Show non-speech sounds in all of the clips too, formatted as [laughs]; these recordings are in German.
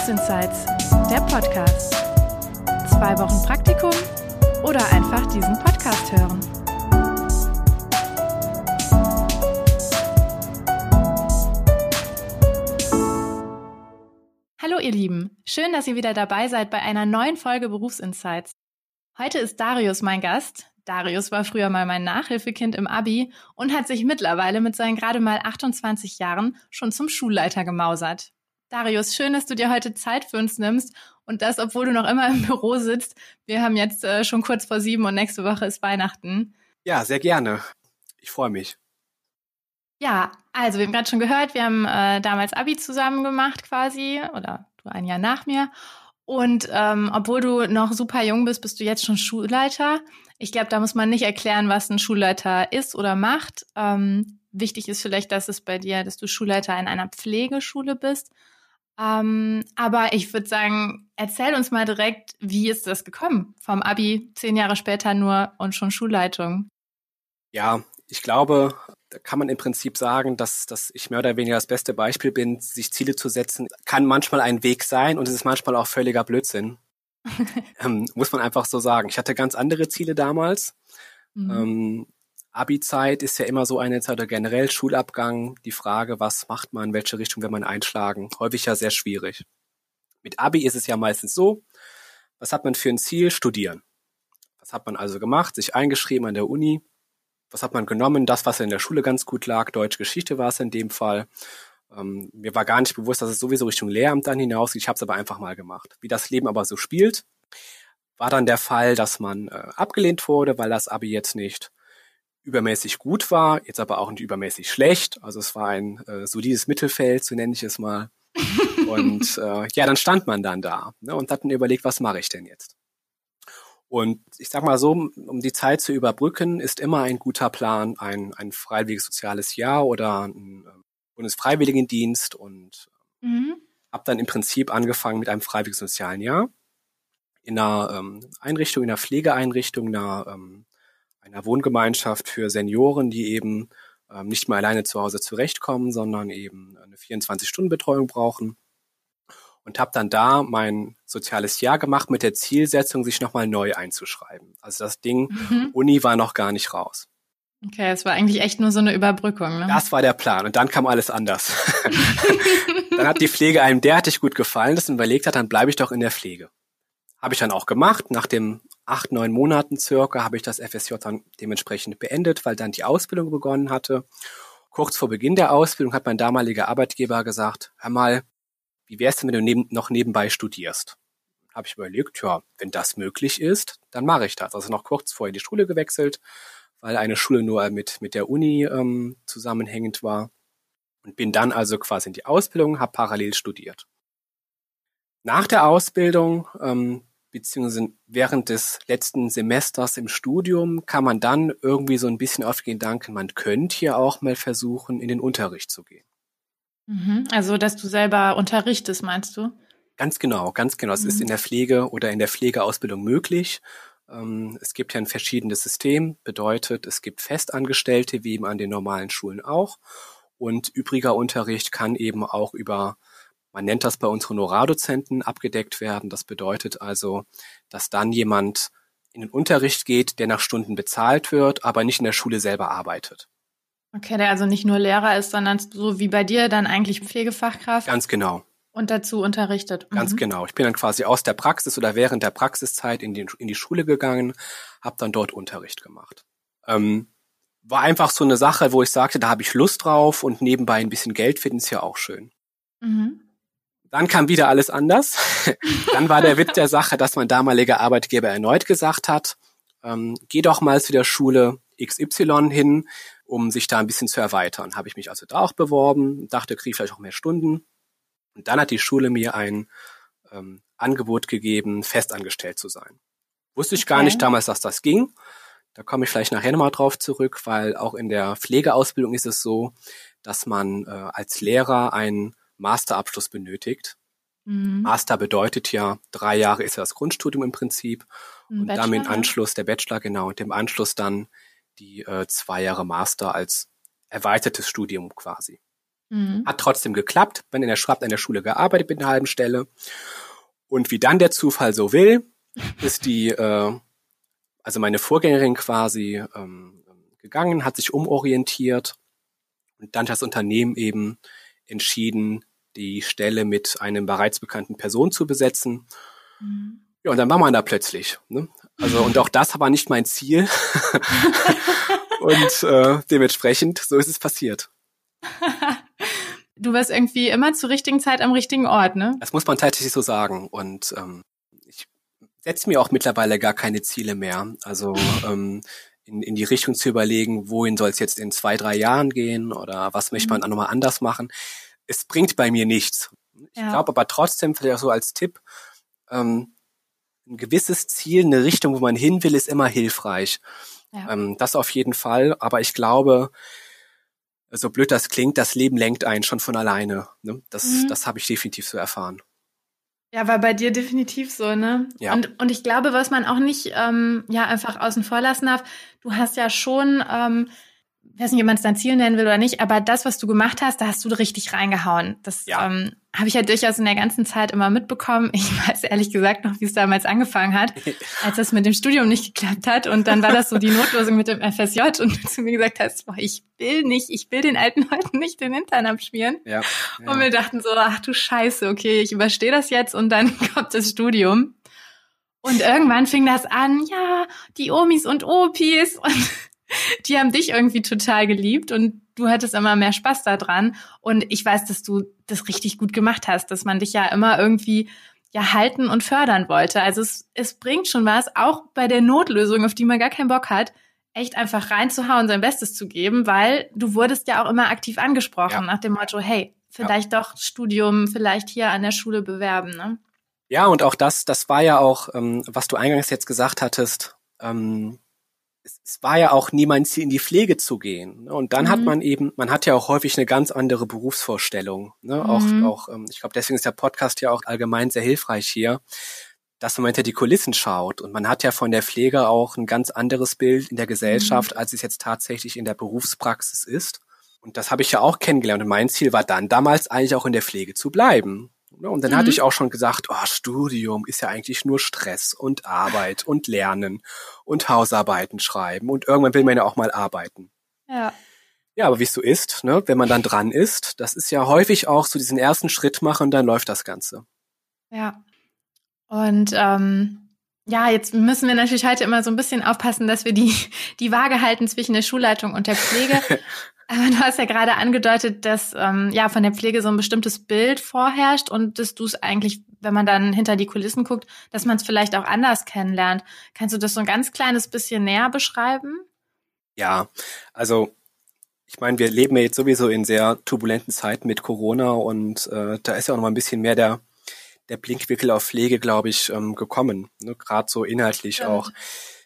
Berufsinsights, der Podcast. Zwei Wochen Praktikum oder einfach diesen Podcast hören. Hallo ihr Lieben, schön, dass ihr wieder dabei seid bei einer neuen Folge Berufsinsights. Heute ist Darius mein Gast. Darius war früher mal mein Nachhilfekind im Abi und hat sich mittlerweile mit seinen gerade mal 28 Jahren schon zum Schulleiter gemausert. Darius, schön, dass du dir heute Zeit für uns nimmst und das, obwohl du noch immer im Büro sitzt. Wir haben jetzt äh, schon kurz vor sieben und nächste Woche ist Weihnachten. Ja, sehr gerne. Ich freue mich. Ja, also wir haben gerade schon gehört, wir haben äh, damals Abi zusammen gemacht quasi oder du ein Jahr nach mir. Und ähm, obwohl du noch super jung bist, bist du jetzt schon Schulleiter. Ich glaube, da muss man nicht erklären, was ein Schulleiter ist oder macht. Ähm, wichtig ist vielleicht, dass es bei dir, dass du Schulleiter in einer Pflegeschule bist. Ähm, aber ich würde sagen, erzähl uns mal direkt, wie ist das gekommen? Vom Abi zehn Jahre später nur und schon Schulleitung. Ja, ich glaube, da kann man im Prinzip sagen, dass, dass ich mehr oder weniger das beste Beispiel bin, sich Ziele zu setzen, kann manchmal ein Weg sein und es ist manchmal auch völliger Blödsinn. [laughs] ähm, muss man einfach so sagen. Ich hatte ganz andere Ziele damals. Mhm. Ähm, Abi-Zeit ist ja immer so eine Zeit oder generell Schulabgang, die Frage, was macht man, welche Richtung will man einschlagen, häufig ja sehr schwierig. Mit Abi ist es ja meistens so, was hat man für ein Ziel? Studieren. Was hat man also gemacht? Sich eingeschrieben an der Uni. Was hat man genommen? Das, was in der Schule ganz gut lag. Deutsch Geschichte war es in dem Fall. Ähm, mir war gar nicht bewusst, dass es sowieso Richtung Lehramt dann hinausgeht. Ich habe es aber einfach mal gemacht. Wie das Leben aber so spielt, war dann der Fall, dass man äh, abgelehnt wurde, weil das Abi jetzt nicht übermäßig gut war, jetzt aber auch nicht übermäßig schlecht. Also es war ein äh, solides Mittelfeld, so nenne ich es mal. [laughs] und äh, ja, dann stand man dann da ne, und hat mir überlegt, was mache ich denn jetzt? Und ich sag mal so, um die Zeit zu überbrücken, ist immer ein guter Plan ein, ein freiwilliges soziales Jahr oder ein äh, Bundesfreiwilligendienst und mhm. habe dann im Prinzip angefangen mit einem freiwilligen sozialen Jahr in einer ähm, Einrichtung, in einer Pflegeeinrichtung, in einer ähm, einer Wohngemeinschaft für Senioren, die eben ähm, nicht mehr alleine zu Hause zurechtkommen, sondern eben eine 24-Stunden-Betreuung brauchen. Und habe dann da mein soziales Jahr gemacht mit der Zielsetzung, sich nochmal neu einzuschreiben. Also das Ding, mhm. Uni war noch gar nicht raus. Okay, es war eigentlich echt nur so eine Überbrückung. Ne? Das war der Plan und dann kam alles anders. [laughs] dann hat die Pflege einem derartig gut gefallen, dass man überlegt hat, dann bleibe ich doch in der Pflege. Habe ich dann auch gemacht. Nach dem acht, neun Monaten circa habe ich das FSJ dann dementsprechend beendet, weil dann die Ausbildung begonnen hatte. Kurz vor Beginn der Ausbildung hat mein damaliger Arbeitgeber gesagt, hör mal, wie wär's denn, wenn du neben, noch nebenbei studierst? Habe ich überlegt, ja, wenn das möglich ist, dann mache ich das. Also noch kurz vorher die Schule gewechselt, weil eine Schule nur mit, mit der Uni ähm, zusammenhängend war. Und bin dann also quasi in die Ausbildung, habe parallel studiert. Nach der Ausbildung ähm, beziehungsweise während des letzten Semesters im Studium kam man dann irgendwie so ein bisschen auf den Gedanken, man könnte hier auch mal versuchen, in den Unterricht zu gehen. Mhm. Also, dass du selber unterrichtest, meinst du? Ganz genau, ganz genau. Es mhm. ist in der Pflege oder in der Pflegeausbildung möglich. Ähm, es gibt ja ein verschiedenes System, bedeutet, es gibt Festangestellte, wie eben an den normalen Schulen auch. Und übriger Unterricht kann eben auch über man nennt das bei uns Honorardozenten abgedeckt werden. Das bedeutet also, dass dann jemand in den Unterricht geht, der nach Stunden bezahlt wird, aber nicht in der Schule selber arbeitet. Okay, der also nicht nur Lehrer ist, sondern so wie bei dir dann eigentlich Pflegefachkraft. Ganz genau. Und dazu unterrichtet. Mhm. Ganz genau. Ich bin dann quasi aus der Praxis oder während der Praxiszeit in die, in die Schule gegangen, habe dann dort Unterricht gemacht. Ähm, war einfach so eine Sache, wo ich sagte, da habe ich Lust drauf und nebenbei ein bisschen Geld finden ist ja auch schön. Mhm. Dann kam wieder alles anders. [laughs] Dann war der Witz der Sache, dass mein damaliger Arbeitgeber erneut gesagt hat, ähm, geh doch mal zu der Schule XY hin, um sich da ein bisschen zu erweitern. Habe ich mich also da auch beworben, dachte, kriege vielleicht auch mehr Stunden. Und dann hat die Schule mir ein ähm, Angebot gegeben, festangestellt zu sein. Wusste ich okay. gar nicht damals, dass das ging. Da komme ich vielleicht nachher nochmal drauf zurück, weil auch in der Pflegeausbildung ist es so, dass man äh, als Lehrer ein Masterabschluss benötigt. Mhm. Master bedeutet ja, drei Jahre ist ja das Grundstudium im Prinzip. Ein und Bachelor, dann im Anschluss der Bachelor, genau, und im Anschluss dann die äh, zwei Jahre Master als erweitertes Studium quasi. Mhm. Hat trotzdem geklappt, bin in der Schrabt an der Schule gearbeitet mit einer halben Stelle. Und wie dann der Zufall so will, [laughs] ist die, äh, also meine Vorgängerin quasi ähm, gegangen, hat sich umorientiert und dann hat das Unternehmen eben entschieden, die Stelle mit einem bereits bekannten Person zu besetzen. Mhm. Ja, und dann war man da plötzlich. Ne? Also, und auch das war nicht mein Ziel. [laughs] und äh, dementsprechend, so ist es passiert. du warst irgendwie immer zur richtigen Zeit am richtigen Ort, ne? Das muss man tatsächlich so sagen. Und ähm, ich setze mir auch mittlerweile gar keine Ziele mehr. Also ähm, in, in die Richtung zu überlegen, wohin soll es jetzt in zwei, drei Jahren gehen oder was möchte man mhm. nochmal anders machen. Es bringt bei mir nichts. Ich ja. glaube aber trotzdem, vielleicht auch so als Tipp, ähm, ein gewisses Ziel, eine Richtung, wo man hin will, ist immer hilfreich. Ja. Ähm, das auf jeden Fall. Aber ich glaube, so blöd das klingt, das Leben lenkt einen schon von alleine. Ne? Das, mhm. das habe ich definitiv so erfahren. Ja, war bei dir definitiv so, ne? Ja. Und, und ich glaube, was man auch nicht ähm, ja einfach außen vor lassen darf, du hast ja schon ähm, ich weiß nicht, ob man es dein Ziel nennen will oder nicht, aber das, was du gemacht hast, da hast du richtig reingehauen. Das ja. ähm, habe ich ja durchaus in der ganzen Zeit immer mitbekommen. Ich [laughs] weiß ehrlich gesagt noch, wie es damals angefangen hat, [laughs] als das mit dem Studium nicht geklappt hat. Und dann war das so die Notlösung mit dem FSJ und du zu mir gesagt hast, boah, ich will nicht, ich will den alten Leuten nicht den Hintern abschmieren. Ja, ja. Und wir dachten so, ach du Scheiße, okay, ich überstehe das jetzt und dann [laughs] kommt das Studium. Und irgendwann fing das an, ja, die Omis und Opis und [laughs] die haben dich irgendwie total geliebt und du hattest immer mehr Spaß daran. Und ich weiß, dass du das richtig gut gemacht hast, dass man dich ja immer irgendwie ja halten und fördern wollte. Also es, es bringt schon was, auch bei der Notlösung, auf die man gar keinen Bock hat, echt einfach reinzuhauen, sein Bestes zu geben, weil du wurdest ja auch immer aktiv angesprochen ja. nach dem Motto, hey, vielleicht ja. doch Studium, vielleicht hier an der Schule bewerben. Ne? Ja, und auch das, das war ja auch, ähm, was du eingangs jetzt gesagt hattest, ähm, es, war ja auch nie mein Ziel, in die Pflege zu gehen. Ne? Und dann mhm. hat man eben, man hat ja auch häufig eine ganz andere Berufsvorstellung. Ne? Mhm. Auch, auch, ähm, ich glaube, deswegen ist der Podcast ja auch allgemein sehr hilfreich hier, dass man hinter die Kulissen schaut. Und man hat ja von der Pflege auch ein ganz anderes Bild in der Gesellschaft, mhm. als es jetzt tatsächlich in der Berufspraxis ist. Und das habe ich ja auch kennengelernt. Und mein Ziel war dann damals eigentlich auch in der Pflege zu bleiben. Ne, und dann mhm. hatte ich auch schon gesagt, oh, Studium ist ja eigentlich nur Stress und Arbeit [laughs] und Lernen und Hausarbeiten schreiben und irgendwann will man ja auch mal arbeiten. Ja. Ja, aber wie es so ist, ne, wenn man dann dran ist, das ist ja häufig auch so diesen ersten Schritt machen und dann läuft das Ganze. Ja. Und ähm, ja, jetzt müssen wir natürlich heute immer so ein bisschen aufpassen, dass wir die, die Waage halten zwischen der Schulleitung und der Pflege. [laughs] Aber du hast ja gerade angedeutet, dass ähm, ja von der Pflege so ein bestimmtes Bild vorherrscht und dass du es eigentlich, wenn man dann hinter die Kulissen guckt, dass man es vielleicht auch anders kennenlernt. Kannst du das so ein ganz kleines bisschen näher beschreiben? Ja, also ich meine, wir leben ja jetzt sowieso in sehr turbulenten Zeiten mit Corona und äh, da ist ja auch noch mal ein bisschen mehr der der Blinkwickel auf Pflege, glaube ich, ähm, gekommen. Ne? Gerade so inhaltlich ja. auch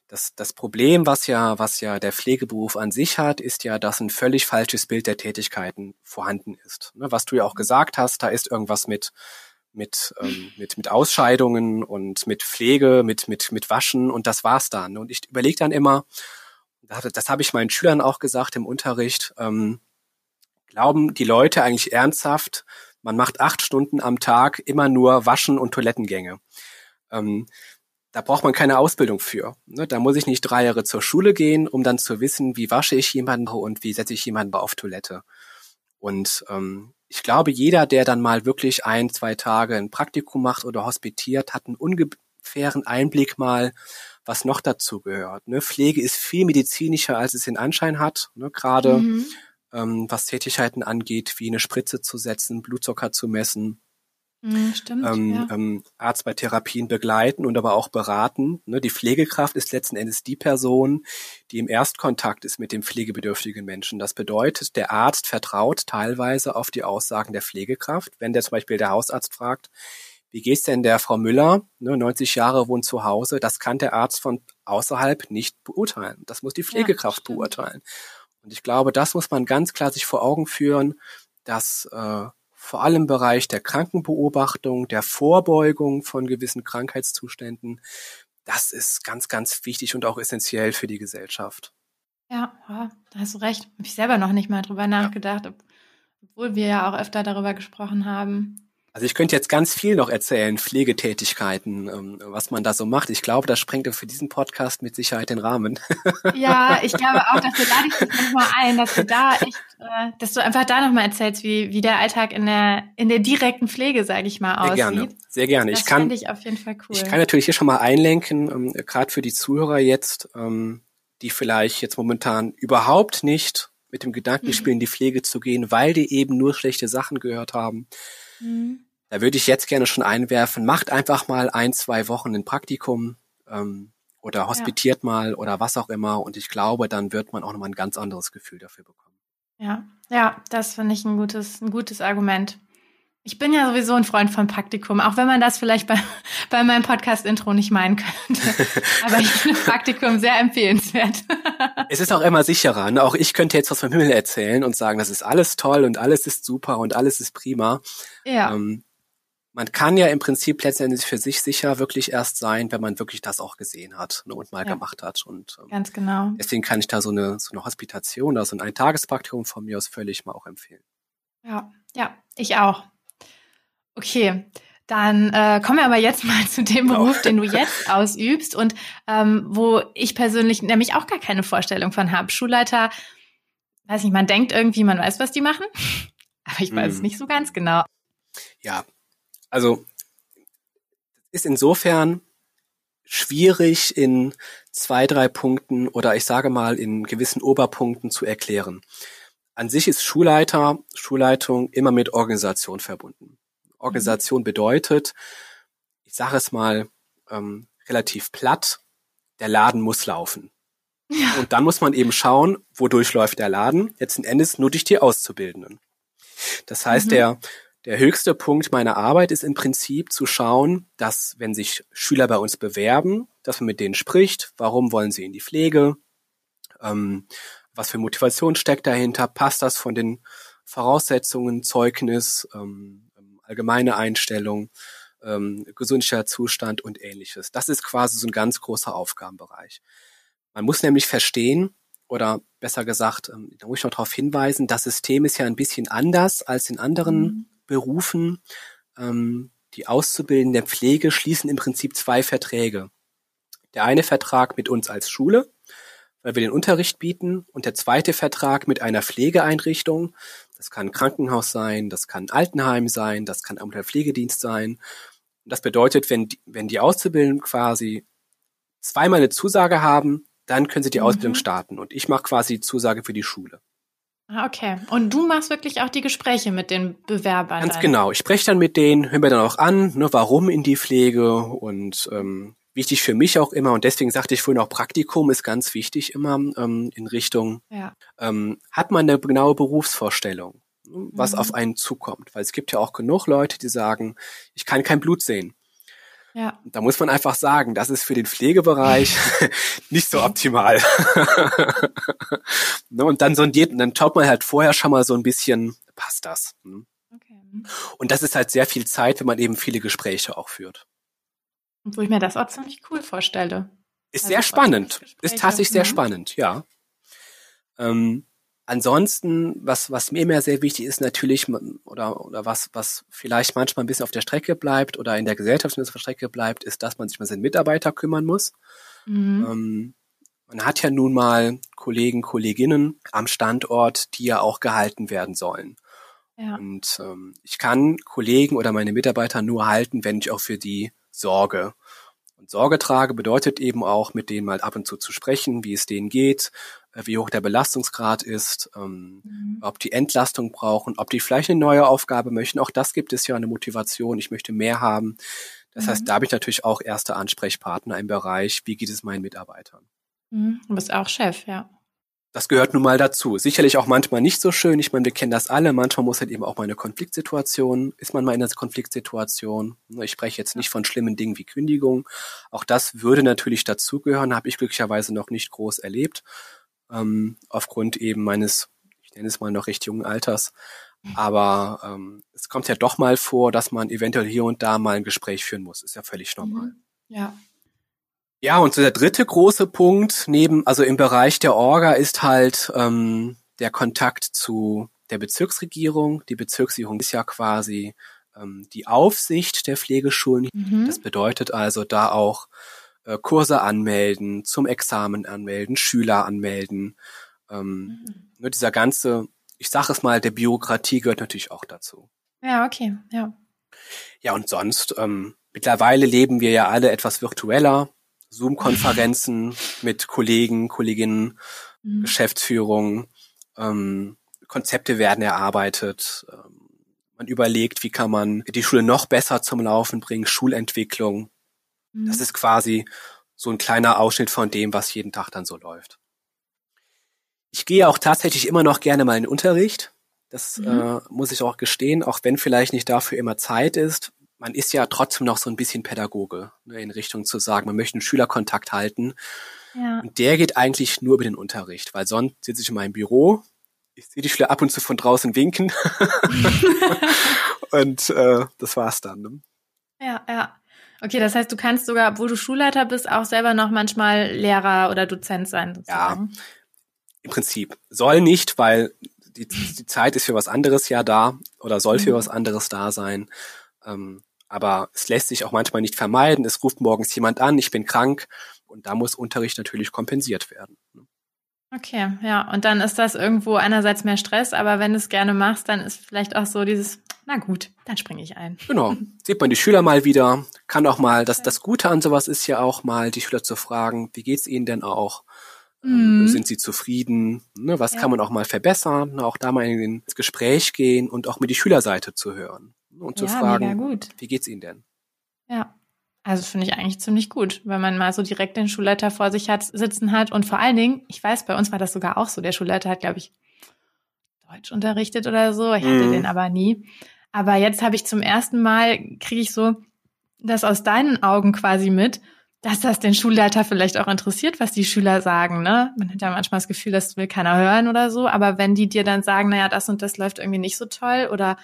das, das Problem, was ja, was ja der Pflegeberuf an sich hat, ist ja, dass ein völlig falsches Bild der Tätigkeiten vorhanden ist. Ne, was du ja auch gesagt hast, da ist irgendwas mit, mit, ähm, mit, mit Ausscheidungen und mit Pflege, mit, mit, mit Waschen und das war's dann. Und ich überlege dann immer, das, das habe ich meinen Schülern auch gesagt im Unterricht, ähm, glauben die Leute eigentlich ernsthaft, man macht acht Stunden am Tag immer nur Waschen und Toilettengänge. Ähm, da braucht man keine Ausbildung für. Ne? Da muss ich nicht drei Jahre zur Schule gehen, um dann zu wissen, wie wasche ich jemanden und wie setze ich jemanden auf Toilette. Und ähm, ich glaube, jeder, der dann mal wirklich ein, zwei Tage ein Praktikum macht oder hospitiert, hat einen ungefähren Einblick mal, was noch dazu gehört. Ne? Pflege ist viel medizinischer, als es den Anschein hat. Ne? Gerade mhm. Ähm, was Tätigkeiten angeht, wie eine Spritze zu setzen, Blutzucker zu messen, Mhm, stimmt, ähm, ja. ähm, Arzt bei Therapien begleiten und aber auch beraten. Ne? Die Pflegekraft ist letzten Endes die Person, die im Erstkontakt ist mit dem pflegebedürftigen Menschen. Das bedeutet, der Arzt vertraut teilweise auf die Aussagen der Pflegekraft. Wenn der zum Beispiel der Hausarzt fragt, wie geht's denn der Frau Müller, ne, 90 Jahre wohnt zu Hause, das kann der Arzt von außerhalb nicht beurteilen. Das muss die Pflegekraft ja, beurteilen. Und ich glaube, das muss man ganz klar sich vor Augen führen, dass äh, vor allem im Bereich der Krankenbeobachtung, der Vorbeugung von gewissen Krankheitszuständen. Das ist ganz, ganz wichtig und auch essentiell für die Gesellschaft. Ja, da hast du recht. Habe ich selber noch nicht mal drüber nachgedacht, ob obwohl wir ja auch öfter darüber gesprochen haben. Also ich könnte jetzt ganz viel noch erzählen, Pflegetätigkeiten, ähm, was man da so macht. Ich glaube, das sprengt für diesen Podcast mit Sicherheit den Rahmen. [laughs] Ja, ich glaube auch, dass wir lade ich dich nochmal ein, dass du da echt, äh, dass du einfach da nochmal erzählst, wie, wie der Alltag in der, in der direkten Pflege, sage ich mal, aussieht. Sehr gerne, sehr gerne. Das ich kann, ich auf jeden Fall cool. Ich kann natürlich hier schon mal einlenken, ähm, gerade für die Zuhörer jetzt, ähm, die vielleicht jetzt momentan überhaupt nicht mit dem Gedanken spielen, mhm. in die Pflege zu gehen, weil die eben nur schlechte Sachen gehört haben. Mhm. Da würde ich jetzt gerne schon einwerfen, macht einfach mal ein, zwei Wochen ein Praktikum ähm, oder hospitiert ja. mal oder was auch immer. Und ich glaube, dann wird man auch nochmal ein ganz anderes Gefühl dafür bekommen. Ja, ja, das finde ich ein gutes, ein gutes Argument. Ich bin ja sowieso ein Freund von Praktikum, auch wenn man das vielleicht bei, [laughs] bei meinem Podcast-Intro nicht meinen könnte. [laughs] Aber ich finde Praktikum sehr empfehlenswert. [laughs] Es ist auch immer sicherer. Ne? Auch ich könnte jetzt was vom Himmel erzählen und sagen, das ist alles toll und alles ist super und alles ist prima. Ja. Ähm, man kann ja im Prinzip letztendlich für sich sicher wirklich erst sein, wenn man wirklich das auch gesehen hat ne, und mal ja. gemacht hat. Und ähm, ganz genau. Deswegen kann ich da so eine so eine Hospitation, also ein Eintagespraktikum von mir aus völlig mal auch empfehlen. Ja, ja, ich auch. Okay, dann äh, kommen wir aber jetzt [laughs] mal zu dem genau. Beruf, den du jetzt [laughs] ausübst und ähm, wo ich persönlich nämlich auch gar keine Vorstellung von habe. Schulleiter, weiß nicht, man denkt irgendwie, man weiß, was die machen, [laughs] aber ich weiß hm. es nicht so ganz genau. Ja, also ist insofern schwierig in zwei, drei Punkten oder ich sage mal in gewissen Oberpunkten zu erklären. An sich ist Schulleiter, Schulleitung immer mit Organisation verbunden. Organisation mhm. bedeutet, ich sage es mal ähm, relativ platt, der Laden muss laufen. Ja. Und dann muss man eben schauen, wodurch läuft der Laden, letzten Endes nur durch die Auszubildenden. Das heißt, mhm. der, der höchste Punkt meiner Arbeit ist im Prinzip zu schauen, dass wenn sich Schüler bei uns bewerben, dass man mit denen spricht, warum wollen sie in die Pflege, ähm, was für Motivation steckt dahinter, passt das von den Voraussetzungen, Zeugnis, ähm, allgemeine Einstellung, ähm, gesundheitlicher Zustand und ähnliches. Das ist quasi so ein ganz großer Aufgabenbereich. Man muss nämlich verstehen, oder besser gesagt, ähm, da muss ich noch darauf hinweisen, das System ist ja ein bisschen anders als in anderen mhm. Berufen. Ähm, die Auszubildenden der Pflege schließen im Prinzip zwei Verträge. Der eine Vertrag mit uns als Schule, weil wir den Unterricht bieten, und der zweite Vertrag mit einer Pflegeeinrichtung, das kann ein Krankenhaus sein, das kann ein Altenheim sein, das kann ein Pflegedienst sein. Und das bedeutet, wenn die, wenn die Auszubildenden quasi zweimal eine Zusage haben, dann können sie die mhm. Ausbildung starten. Und ich mache quasi die Zusage für die Schule. Ah, okay. Und du machst wirklich auch die Gespräche mit den Bewerbern? Ganz dann. genau. Ich spreche dann mit denen, höre mir dann auch an, ne, warum in die Pflege und ähm, wichtig für mich auch immer, und deswegen sagte ich vorhin auch, Praktikum ist ganz wichtig immer ähm, in Richtung, ja. ähm, hat man eine genaue Berufsvorstellung, ne, was mhm. auf einen zukommt? Weil es gibt ja auch genug Leute, die sagen, ich kann kein Blut sehen. Ja. Da muss man einfach sagen, das ist für den Pflegebereich [laughs] nicht so optimal. [laughs] Ne, und dann sondiert, dann schaut man halt vorher schon mal so ein bisschen, passt das? Hm? Okay. Und das ist halt sehr viel Zeit, wenn man eben viele Gespräche auch führt. Und wo ich mir das auch ziemlich cool vorstelle. Ist also sehr spannend. Ist tatsächlich sehr mhm. spannend, ja. Ähm, ansonsten, was, was mir immer sehr wichtig ist, natürlich, oder, oder was, was vielleicht manchmal ein bisschen auf der Strecke bleibt oder in der Gesellschaft auf der Strecke bleibt, ist, dass man sich um seinen Mitarbeiter kümmern muss. Mhm. Ähm, man hat ja nun mal Kollegen, Kolleginnen am Standort, die ja auch gehalten werden sollen. Ja. Und ähm, ich kann Kollegen oder meine Mitarbeiter nur halten, wenn ich auch für die Sorge. Und Sorge trage bedeutet eben auch, mit denen mal ab und zu zu sprechen, wie es denen geht, wie hoch der Belastungsgrad ist, ähm, mhm. ob die Entlastung brauchen, ob die vielleicht eine neue Aufgabe möchten. Auch das gibt es ja eine Motivation. Ich möchte mehr haben. Das mhm. heißt, da habe ich natürlich auch erste Ansprechpartner im Bereich, wie geht es meinen Mitarbeitern. Mhm. Du bist auch Chef, ja das gehört nun mal dazu. Sicherlich auch manchmal nicht so schön. Ich meine, wir kennen das alle. Manchmal muss halt eben auch mal eine Konfliktsituation, ist man mal in einer Konfliktsituation. Ich spreche jetzt nicht von schlimmen Dingen wie Kündigung. Auch das würde natürlich dazugehören, habe ich glücklicherweise noch nicht groß erlebt. Ähm, aufgrund eben meines, ich nenne es mal noch recht jungen Alters. Aber ähm, es kommt ja doch mal vor, dass man eventuell hier und da mal ein Gespräch führen muss. Ist ja völlig normal. Mhm. Ja, ja, und so der dritte große Punkt neben, also im Bereich der Orga ist halt ähm, der Kontakt zu der Bezirksregierung. Die Bezirksregierung ist ja quasi ähm, die Aufsicht der Pflegeschulen. Mhm. Das bedeutet also da auch Kurse anmelden, zum Examen anmelden, Schüler anmelden. Ähm, mhm. Nur dieser ganze, ich sage es mal, der Bürokratie gehört natürlich auch dazu. Ja, okay, ja. Ja, und sonst, ähm, mittlerweile leben wir ja alle etwas virtueller. Zoom-Konferenzen [laughs] mit Kollegen, Kolleginnen, mhm. Geschäftsführung, ähm, Konzepte werden erarbeitet. Ähm, man überlegt, wie kann man die Schule noch besser zum Laufen bringen, Schulentwicklung. Mhm. Das ist quasi so ein kleiner Ausschnitt von dem, was jeden Tag dann so läuft. Ich gehe auch tatsächlich immer noch gerne mal in den Unterricht. Das mhm. äh, muss ich auch gestehen, auch wenn vielleicht nicht dafür immer Zeit ist. Man ist ja trotzdem noch so ein bisschen Pädagoge, ne, in Richtung zu sagen, man möchte einen Schülerkontakt halten. Ja. Und der geht eigentlich nur über den Unterricht, weil sonst sitze ich in meinem Büro, ich sehe die Schüler ab und zu von draußen winken. [laughs] [laughs] und äh, das war's dann. Ne? Ja, ja. Okay, das heißt, du kannst sogar, obwohl du Schulleiter bist, auch selber noch manchmal Lehrer oder Dozent sein. Sozusagen. Ja, im Prinzip. Soll nicht, weil die, die Zeit ist für was anderes ja da oder soll für mhm. was anderes da sein. Ähm, aber es lässt sich auch manchmal nicht vermeiden. Es ruft morgens jemand an, ich bin krank und da muss Unterricht natürlich kompensiert werden. Ne? Okay, ja. Und dann ist das irgendwo einerseits mehr Stress, aber wenn du es gerne machst, dann ist vielleicht auch so dieses, na gut, dann springe ich ein. Genau. Sieht man die Schüler mal wieder, kann auch mal, das, das Gute an sowas ist ja auch mal, die Schüler zu fragen, wie geht's ihnen denn auch? Ähm, mhm. Sind sie zufrieden? Ne, was ja. kann man auch mal verbessern? Auch da mal ins Gespräch gehen und auch mit die Schülerseite zu hören und zu ja, fragen, wie geht's ihnen denn? Ja. Also finde ich eigentlich ziemlich gut, wenn man mal so direkt den Schulleiter vor sich hat, sitzen hat. Und vor allen Dingen, ich weiß, bei uns war das sogar auch so. Der Schulleiter hat, glaube ich, Deutsch unterrichtet oder so. Ich hatte mhm. den aber nie. Aber jetzt habe ich zum ersten Mal, kriege ich so das aus deinen Augen quasi mit, dass das den Schulleiter vielleicht auch interessiert, was die Schüler sagen. Ne? Man hat ja manchmal das Gefühl, das will keiner hören oder so. Aber wenn die dir dann sagen, naja, das und das läuft irgendwie nicht so toll oder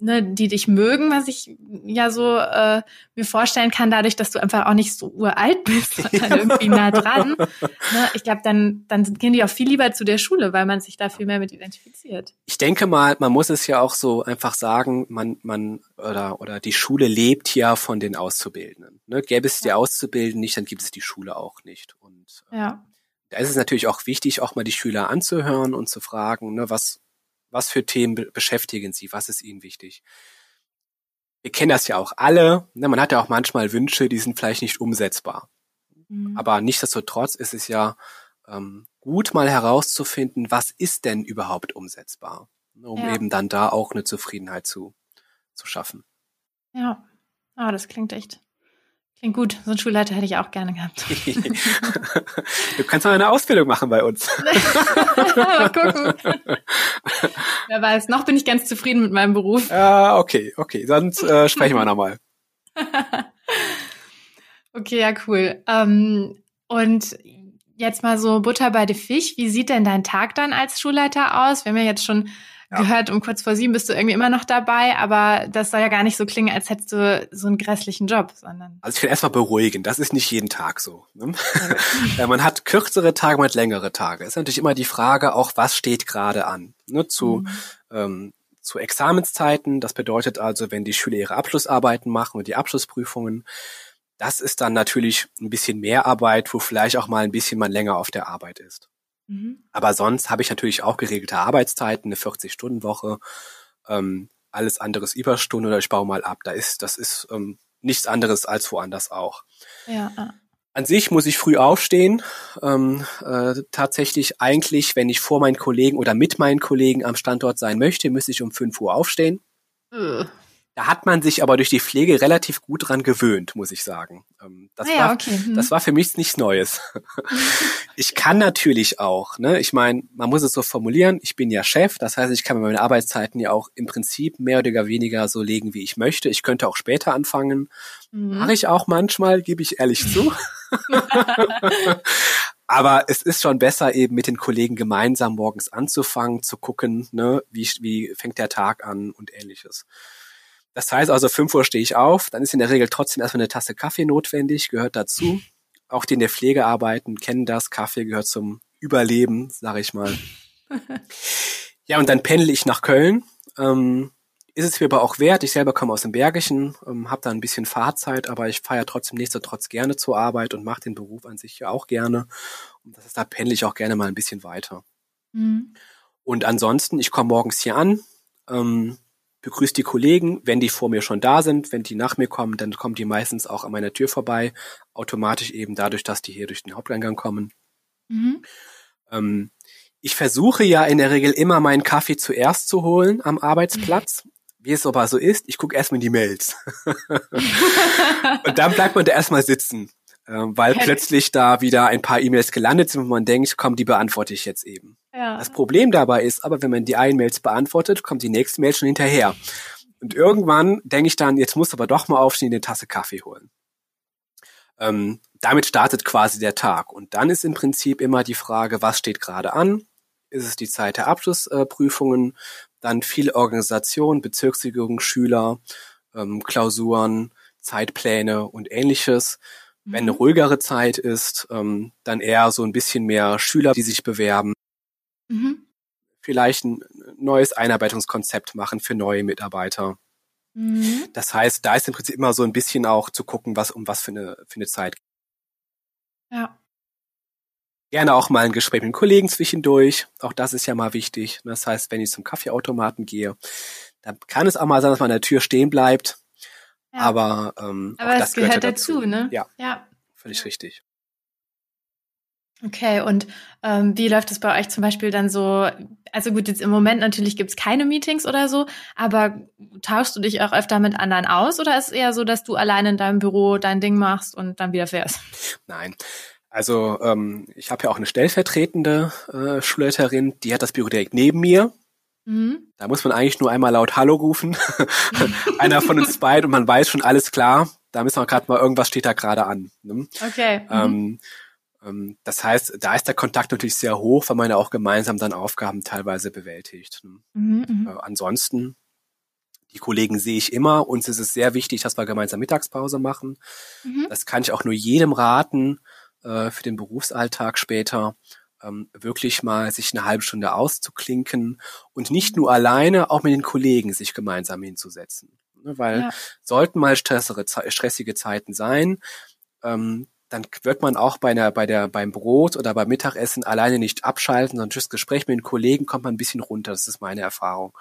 ne, die dich mögen, was ich ja so äh, mir vorstellen kann, dadurch, dass du einfach auch nicht so uralt bist, [laughs] sondern irgendwie nah dran. Ne, ich glaube, dann, dann gehen die auch viel lieber zu der Schule, weil man sich da viel mehr mit identifiziert. Ich denke mal, man muss es ja auch so einfach sagen, man, man oder, oder die Schule lebt ja von den Auszubildenden. Ne? Gäbe es die Auszubildenden nicht, dann gibt es die Schule auch nicht. Und äh, ja. da ist es natürlich auch wichtig, auch mal die Schüler anzuhören und zu fragen, ne, was, was für Themen be beschäftigen Sie? Was ist Ihnen wichtig? Wir kennen das ja auch alle. Ne? Man hat ja auch manchmal Wünsche, die sind vielleicht nicht umsetzbar. Mhm. Aber nichtsdestotrotz ist es ja ähm, gut, mal herauszufinden, was ist denn überhaupt umsetzbar, ne? um ja. eben dann da auch eine Zufriedenheit zu, zu schaffen. Ja, ah, das klingt echt Klingt gut. So einen Schulleiter hätte ich auch gerne gehabt. [laughs] du kannst mal eine Ausbildung machen bei uns. [laughs] mal gucken. Wer weiß, noch bin ich ganz zufrieden mit meinem Beruf. Ja, okay, okay. Sonst äh, sprechen wir nochmal. [laughs] okay, ja, cool. Ähm, und jetzt mal so Butter bei de Fisch. Wie sieht denn dein Tag dann als Schulleiter aus? Wir haben ja jetzt schon ja. gehört, um kurz vor sieben bist du irgendwie immer noch dabei, aber das soll ja gar nicht so klingen, als hättest du so einen grässlichen Job, sondern. Also ich will erstmal beruhigen, das ist nicht jeden Tag so. Ne? Ja. [laughs] man hat kürzere Tage, man hat längere Tage. Es ist natürlich immer die Frage auch, was steht gerade an. Ne? Zu, mhm. ähm, zu Examenszeiten, das bedeutet also, wenn die Schüler ihre Abschlussarbeiten machen und die Abschlussprüfungen, das ist dann natürlich ein bisschen mehr Arbeit, wo vielleicht auch mal ein bisschen man länger auf der Arbeit ist. Mhm. Aber sonst habe ich natürlich auch geregelte Arbeitszeiten, eine 40-Stunden-Woche, ähm, alles anderes Überstunden oder ich baue mal ab. Da ist, das ist ähm, nichts anderes als woanders auch. Ja. An sich muss ich früh aufstehen. Ähm, äh, tatsächlich eigentlich, wenn ich vor meinen Kollegen oder mit meinen Kollegen am Standort sein möchte, müsste ich um 5 Uhr aufstehen. Äh. Da hat man sich aber durch die Pflege relativ gut dran gewöhnt, muss ich sagen. Ähm, das, ah ja, war, okay. hm. das war für mich nichts Neues. [laughs] ich kann natürlich auch, ne, ich meine, man muss es so formulieren, ich bin ja Chef, das heißt, ich kann meine Arbeitszeiten ja auch im Prinzip mehr oder weniger so legen, wie ich möchte. Ich könnte auch später anfangen. Mhm. Mache ich auch manchmal, gebe ich ehrlich zu. [laughs] [laughs] Aber es ist schon besser, eben mit den Kollegen gemeinsam morgens anzufangen, zu gucken, ne, wie, wie fängt der Tag an und ähnliches. Das heißt also, 5 Uhr stehe ich auf, dann ist in der Regel trotzdem erstmal eine Tasse Kaffee notwendig, gehört dazu. Auch die in der Pflege arbeiten, kennen das. Kaffee gehört zum Überleben, sage ich mal. [laughs] Ja, und dann pendel ich nach Köln. Ähm, ist es mir aber auch wert. Ich selber komme aus dem Bergischen, ähm, habe da ein bisschen Fahrzeit, aber ich fahre ja trotzdem nichtsdestotrotz gerne zur Arbeit und mache den Beruf an sich ja auch gerne. Und das ist, da pendel ich auch gerne mal ein bisschen weiter. Mhm. Und ansonsten, ich komme morgens hier an, ähm, begrüße die Kollegen, wenn die vor mir schon da sind. Wenn die nach mir kommen, dann kommen die meistens auch an meiner Tür vorbei. Automatisch eben dadurch, dass die hier durch den Haupteingang kommen. Mhm. Ähm, ich versuche ja in der Regel immer meinen Kaffee zuerst zu holen am Arbeitsplatz. Mhm. [laughs] Wie es aber so ist, ich gucke erstmal in die Mails. [laughs] und dann bleibt man da erstmal sitzen, weil hey. plötzlich da wieder ein paar E-Mails gelandet sind und man denkt, komm, die beantworte ich jetzt eben. Ja. Das Problem dabei ist aber, wenn man die einen Mails beantwortet, kommt die nächste Mail schon hinterher. Und irgendwann denke ich dann, jetzt muss aber doch mal aufstehen, eine Tasse Kaffee holen. Ähm, damit startet quasi der Tag. Und dann ist im Prinzip immer die Frage, was steht gerade an? Ist es die Zeit der Abschlussprüfungen? dann viel Organisation, Bezirksregierung, Schüler, ähm, Klausuren, Zeitpläne und ähnliches. Wenn eine ruhigere Zeit ist, ähm, dann eher so ein bisschen mehr Schüler, die sich bewerben. Mhm. Vielleicht ein neues Einarbeitungskonzept machen für neue Mitarbeiter. Mhm. Das heißt, da ist im Prinzip immer so ein bisschen auch zu gucken, was um was für eine, für eine Zeit. Ja. Gerne auch mal ein Gespräch mit Kollegen zwischendurch. Auch das ist ja mal wichtig. Das heißt, wenn ich zum Kaffeeautomaten gehe, dann kann es auch mal sein, dass man an der Tür stehen bleibt. Ja. Aber, ähm, Aber das gehört, gehört dazu, dazu, ne? Ja. Ja. Völlig richtig. Okay, und ähm, wie läuft es bei euch zum Beispiel dann so? Also gut, jetzt im Moment natürlich gibt's keine Meetings oder so, aber tauschst du dich auch öfter mit anderen aus oder ist es eher so, dass du allein in deinem Büro dein Ding machst und dann wieder fährst? Nein. Also ähm, ich habe ja auch eine stellvertretende äh, Schulleiterin, die hat das Büro direkt neben mir. Mhm. Da muss man eigentlich nur einmal laut Hallo rufen. [laughs] Einer von uns beiden und man weiß schon alles klar. Da müssen wir gerade mal, irgendwas steht da gerade an. Ne? Okay. Mhm. Ähm, ähm, das heißt, da ist der Kontakt natürlich sehr hoch, weil man ja auch gemeinsam dann Aufgaben teilweise bewältigt. Ne? Mhm, mhm, äh, ansonsten, die Kollegen sehe ich immer. Uns ist es sehr wichtig, dass wir gemeinsam Mittagspause machen. Mhm. Das kann ich auch nur jedem raten äh, für den Berufsalltag später, ähm, wirklich mal sich eine halbe Stunde auszuklinken und nicht nur alleine, auch mit den Kollegen sich gemeinsam hinzusetzen. Ne, weil ja. sollten mal stressere, stressige Zeiten sein, ähm, dann wird man auch bei einer, bei der, beim Brot oder beim Mittagessen alleine nicht abschalten, sondern durch Gespräch mit den Kollegen kommt man ein bisschen runter. Das ist meine Erfahrung.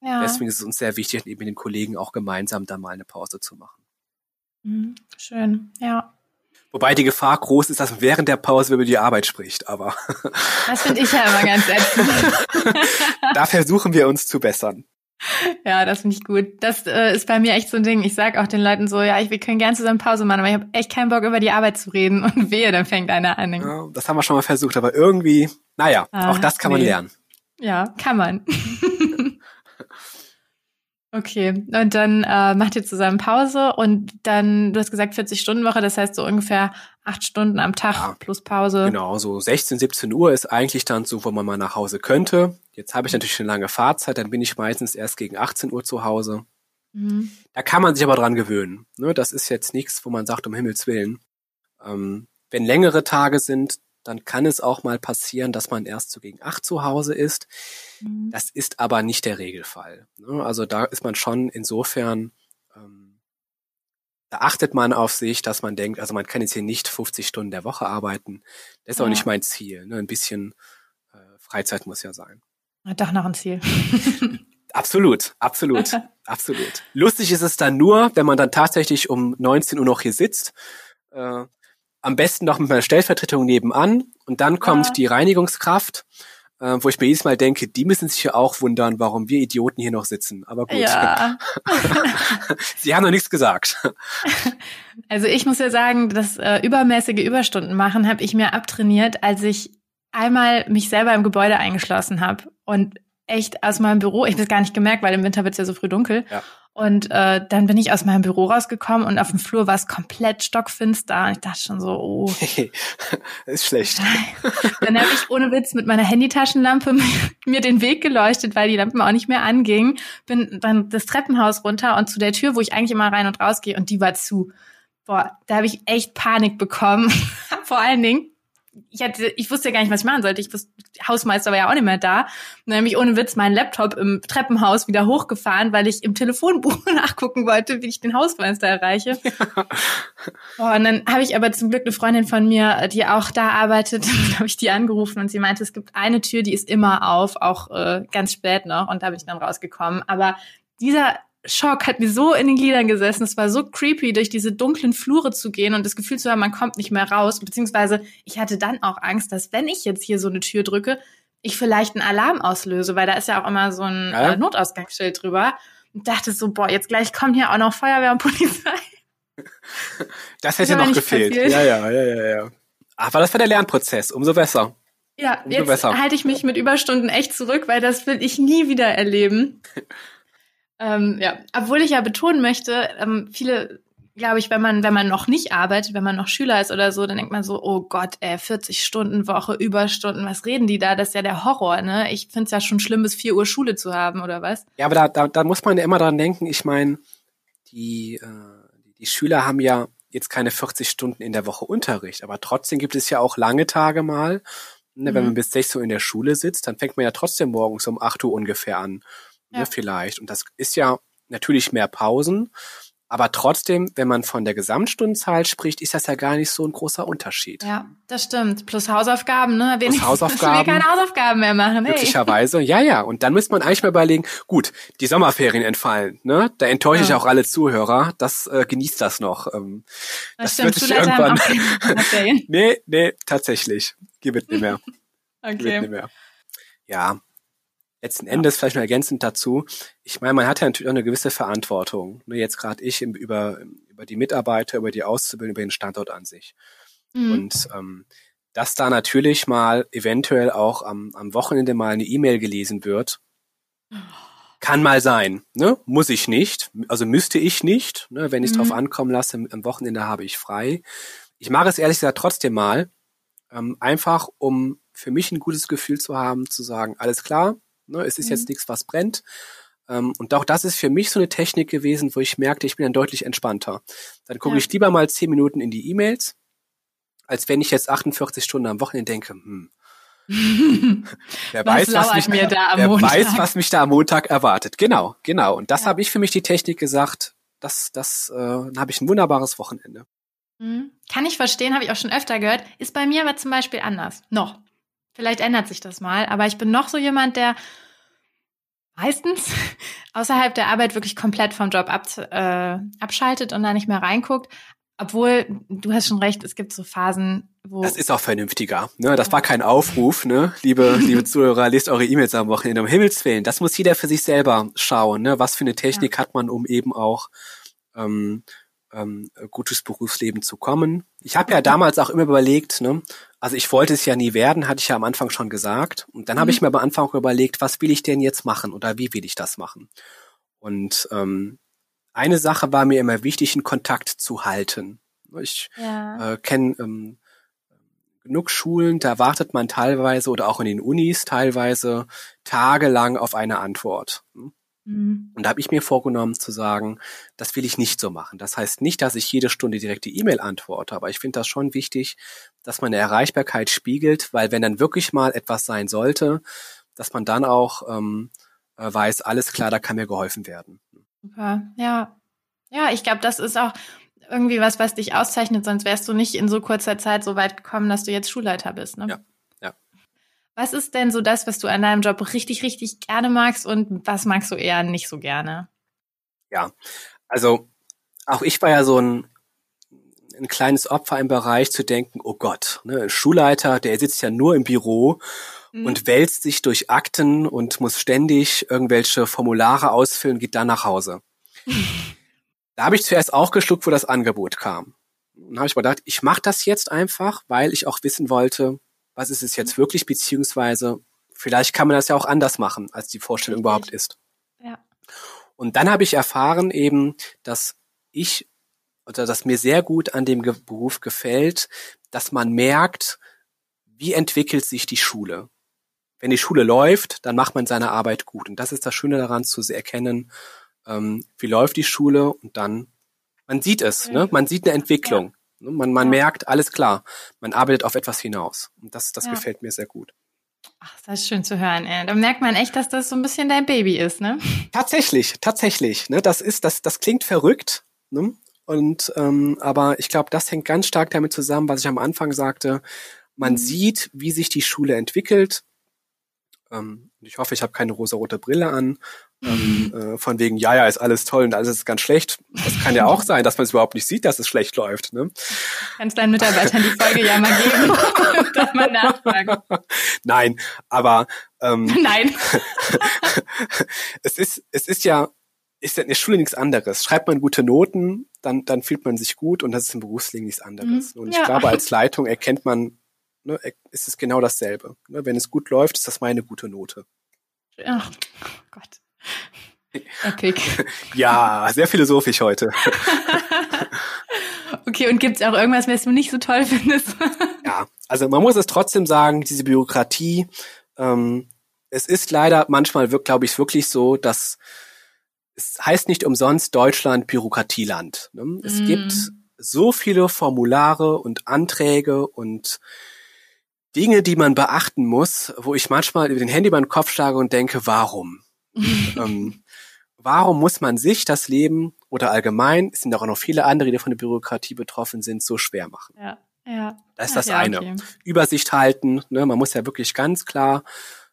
Ja. Deswegen ist es uns sehr wichtig, eben mit den Kollegen auch gemeinsam da mal eine Pause zu machen. Mhm. Schön, ja. Wobei die Gefahr groß ist, dass man während der Pause über die Arbeit spricht, aber. [laughs] Das finde ich ja immer ganz ätzend. [laughs] da versuchen wir uns zu bessern. Ja, das finde ich gut. Das äh, ist bei mir echt so ein Ding. Ich sag auch den Leuten so, ja, ich, wir können gerne zusammen Pause machen, aber ich habe echt keinen Bock, über die Arbeit zu reden. Und wehe, dann fängt einer an. Ja, das haben wir schon mal versucht, aber irgendwie, naja, ah, auch das kann nee. man lernen. Ja, kann man. Okay, und dann äh, macht ihr zusammen Pause und dann, du hast gesagt 40-Stunden-Woche, das heißt so ungefähr acht Stunden am Tag ja, plus Pause. Genau, so 16, 17 Uhr ist eigentlich dann so, wo man mal nach Hause könnte. Jetzt habe ich natürlich eine lange Fahrzeit, dann bin ich meistens erst gegen 18 Uhr zu Hause. Mhm. Da kann man sich aber dran gewöhnen. Ne? Das ist jetzt nichts, wo man sagt, um Himmels Willen. Ähm, wenn längere Tage sind, dann kann es auch mal passieren, dass man erst so gegen acht zu Hause ist. Mhm. Das ist aber nicht der Regelfall. Ne? Also da ist man schon insofern, ähm, da achtet man auf sich, dass man denkt, also man kann jetzt hier nicht 50 Stunden der Woche arbeiten. Das ist ja. auch nicht mein Ziel. Ne? Ein bisschen äh, Freizeit muss ja sein. Doch noch ein Ziel. [laughs] Absolut, absolut, [laughs] absolut. Lustig ist es dann nur, wenn man dann tatsächlich um 19 Uhr noch hier sitzt. Äh, am besten noch mit meiner Stellvertretung nebenan und dann kommt ja. die Reinigungskraft, äh, wo ich mir jedes Mal denke, die müssen sich ja auch wundern, warum wir Idioten hier noch sitzen. Aber gut. Ja. [laughs] Sie haben noch nichts gesagt. [laughs] Also ich muss ja sagen, das äh, übermäßige Überstunden machen habe ich mir abtrainiert, als ich einmal mich selber im Gebäude eingeschlossen habe und echt aus meinem Büro, ich habe es gar nicht gemerkt, weil im Winter wird es ja so früh dunkel. Ja. Und äh, dann bin ich aus meinem Büro rausgekommen und auf dem Flur war es komplett stockfinster. Und ich dachte schon so, oh. [laughs] ist schlecht. [laughs] Dann habe ich ohne Witz mit meiner Handytaschenlampe [laughs] mir den Weg geleuchtet, weil die Lampen auch nicht mehr angingen. Bin dann das Treppenhaus runter und zu der Tür, wo ich eigentlich immer rein und raus gehe, und die war zu. Boah, da habe ich echt Panik bekommen. Vor allen Dingen, ich hatte, ich wusste ja gar nicht, was ich machen sollte. Ich wusste, Hausmeister war ja auch nicht mehr da. Und dann habe ich ohne Witz meinen Laptop im Treppenhaus wieder hochgefahren, weil ich im Telefonbuch [laughs] nachgucken wollte, wie ich den Hausmeister erreiche. Ja. Oh, und dann habe ich aber zum Glück eine Freundin von mir, die auch da arbeitet, [laughs] habe ich die angerufen und sie meinte, es gibt eine Tür, die ist immer auf, auch äh, ganz spät noch. Und da bin ich dann rausgekommen. Aber dieser Schock hat mir so in den Gliedern gesessen. Es war so creepy, durch diese dunklen Flure zu gehen und das Gefühl zu haben, man kommt nicht mehr raus. Beziehungsweise ich hatte dann auch Angst, dass wenn ich jetzt hier so eine Tür drücke, ich vielleicht einen Alarm auslöse, weil da ist ja auch immer so ein ja. Äh, Notausgangsschild drüber. Und dachte so, boah, jetzt gleich kommen hier auch noch Feuerwehr und Polizei. [laughs] Das hätte das noch gefehlt. Passiert. Ja, ja, ja, ja, ja. Aber das war der Lernprozess, umso besser. Ja, umso jetzt besser. halte ich mich mit Überstunden echt zurück, weil das will ich nie wieder erleben. [laughs] Ähm, ja, obwohl ich ja betonen möchte, ähm, viele, glaube ich, wenn man, wenn man noch nicht arbeitet, wenn man noch Schüler ist oder so, dann denkt man so, oh Gott, ey, 40 Stunden Woche, Überstunden, was reden die da? Das ist ja der Horror, ne? Ich finde es ja schon schlimm, bis 4 Uhr Schule zu haben, oder was? Ja, aber da, da, da muss man ja immer dran denken, ich meine, die, äh, die Schüler haben ja jetzt keine 40 Stunden in der Woche Unterricht, aber trotzdem gibt es ja auch lange Tage mal. Ne, mhm. Wenn man bis 6 Uhr in der Schule sitzt, dann fängt man ja trotzdem morgens um 8 Uhr ungefähr an ja. ne, vielleicht. Und das ist ja natürlich mehr Pausen, aber trotzdem, wenn man von der Gesamtstundenzahl spricht, ist das ja gar nicht so ein großer Unterschied. Ja, das stimmt. Plus Hausaufgaben, ne? Wenig, Plus [laughs] Hausaufgaben. wir keine Hausaufgaben mehr machen. Hey. Möglicherweise, ja, ja. Und dann müsste man eigentlich mal überlegen, gut, die Sommerferien entfallen, ne? Da enttäusche ja. ich auch alle Zuhörer. Das äh, genießt das noch. Ähm, das, das wird sich irgendwann. [laughs] nee, nee, tatsächlich. Gib es nicht mehr. [laughs] okay. Gib nicht mehr. Ja, letzten ja. Endes vielleicht noch ergänzend dazu, ich meine, man hat ja natürlich auch eine gewisse Verantwortung. Ne, jetzt gerade ich im, über, über die Mitarbeiter, über die Auszubildenden, über den Standort an sich. Mhm. Und ähm, dass da natürlich mal eventuell auch am, am Wochenende mal eine E-Mail gelesen wird, kann mal sein. Ne? Muss ich nicht. Also müsste ich nicht. Ne? Wenn ich mhm. drauf ankommen lasse, am Wochenende habe ich frei. Ich mache es ehrlich gesagt trotzdem mal. Ähm, einfach um für mich ein gutes Gefühl zu haben, zu sagen, alles klar, Ne? Es ist mhm. jetzt nichts, was brennt. Ähm, und auch das ist für mich so eine Technik gewesen, wo ich merkte, ich bin dann deutlich entspannter. Dann gucke ja. ich lieber mal zehn Minuten in die E-Mails, als wenn ich jetzt 48 Stunden am Wochenende denke, hm, [laughs] wer was weiß, was mich, mir da am wer Montag? weiß, was mich da am Montag erwartet. Genau, genau. Und das ja. habe ich für mich die Technik gesagt. Das, das äh, dann habe ich ein wunderbares Wochenende. Mhm. Kann ich verstehen, habe ich auch schon öfter gehört. Ist bei mir aber zum Beispiel anders. Noch. Vielleicht ändert sich das mal, aber ich bin noch so jemand, der meistens [laughs] außerhalb der Arbeit wirklich komplett vom Job ab, äh, abschaltet und da nicht mehr reinguckt. Obwohl, du hast schon recht, es gibt so Phasen, wo. Das ist auch vernünftiger. Ne? Das war kein Aufruf, ne? Liebe, [laughs] liebe Zuhörer, lest eure E-Mails am Wochenende. Um Himmels Willen. Das muss jeder für sich selber schauen, ne? Was für eine Technik ja. hat man, um eben auch ähm, ähm, gutes Berufsleben zu kommen. Ich habe ja damals auch immer überlegt, ne, also ich wollte es ja nie werden, hatte ich ja am Anfang schon gesagt. Und dann mhm. habe ich mir am Anfang auch überlegt, was will ich denn jetzt machen oder wie will ich das machen? Und ähm, eine Sache war mir immer wichtig, einen Kontakt zu halten. Ich ja. äh, kenne ähm, genug Schulen, da wartet man teilweise oder auch in den Unis teilweise tagelang auf eine Antwort. Hm? Mhm. Und da habe ich mir vorgenommen zu sagen, das will ich nicht so machen. Das heißt nicht, dass ich jede Stunde direkt die E-Mail antworte, aber ich finde das schon wichtig, dass man eine Erreichbarkeit spiegelt, weil wenn dann wirklich mal etwas sein sollte, dass man dann auch ähm, äh, weiß, alles klar, da kann mir geholfen werden. Super, ja. Ja, ich glaube, das ist auch irgendwie was, was dich auszeichnet, sonst wärst du nicht in so kurzer Zeit so weit gekommen, dass du jetzt Schulleiter bist. Ne? Ja, was ist denn so das, was du an deinem Job richtig, richtig gerne magst und was magst du eher nicht so gerne? Ja, also auch ich war ja so ein, ein kleines Opfer im Bereich zu denken, oh Gott, ne, ein Schulleiter, der sitzt ja nur im Büro mhm. und wälzt sich durch Akten und muss ständig irgendwelche Formulare ausfüllen, geht dann nach Hause. [laughs] da habe ich zuerst auch geschluckt, wo das Angebot kam. Dann habe ich mir gedacht, ich mache das jetzt einfach, weil ich auch wissen wollte, was ist es jetzt wirklich, beziehungsweise vielleicht kann man das ja auch anders machen, als die Vorstellung Richtig. überhaupt ist. Ja. Und dann habe ich erfahren eben, dass ich oder dass mir sehr gut an dem Beruf gefällt, dass man merkt, wie entwickelt sich die Schule. Wenn die Schule läuft, dann macht man seine Arbeit gut. Und das ist das Schöne daran zu erkennen, ähm, wie läuft die Schule und dann, man sieht es, ne? man sieht eine Entwicklung. Ne, man, man ja. merkt, alles klar, man arbeitet auf etwas hinaus. Und das, das ja. gefällt mir sehr gut. Ach, das ist schön zu hören. Ey. Da merkt man echt, dass das so ein bisschen dein Baby ist, ne? Tatsächlich, tatsächlich. Ne? Das ist, das, das klingt verrückt, ne? Und ähm, aber ich glaube, das hängt ganz stark damit zusammen, was ich am Anfang sagte. Man mhm. sieht, wie sich die Schule entwickelt. Ähm, ich hoffe, ich habe keine rosa-rote Brille an. Ähm, äh, von wegen, ja, ja, ist alles toll und alles ist ganz schlecht. Das kann ja auch sein, dass man es überhaupt nicht sieht, dass es schlecht läuft. Ne? Kannst deinen Mitarbeitern die Folge ja mal geben [laughs] und dann mal nachfragen. Nein, aber ähm, [laughs] Nein. [laughs] es ist, es ist ja, ist ja in der Schule nichts anderes. Schreibt man gute Noten, dann, dann fühlt man sich gut und das ist im Berufsleben nichts anderes. Mhm. Und ich ja. glaube, als Leitung erkennt man, ne, ist es genau dasselbe. Ne, wenn es gut läuft, ist das meine gute Note. Ach, oh Gott. [laughs] Epic. ja, sehr philosophisch heute. [laughs] okay, und gibt's auch irgendwas, was du nicht so toll findest? [laughs] ja, also man muss es trotzdem sagen, diese Bürokratie, ähm, es ist leider manchmal, glaube ich, wirklich so, dass es heißt nicht umsonst Deutschland Bürokratieland. Ne? Es mm. gibt so viele Formulare und Anträge und Dinge, die man beachten muss, wo ich manchmal über den Handy den Kopf schlage und denke, warum? [laughs] ähm, warum muss man sich das Leben oder allgemein, es sind auch noch viele andere, die von der Bürokratie betroffen sind, so schwer machen? Ja, ja. Das ist das ja, eine. Okay. Übersicht halten, ne? man muss ja wirklich ganz klar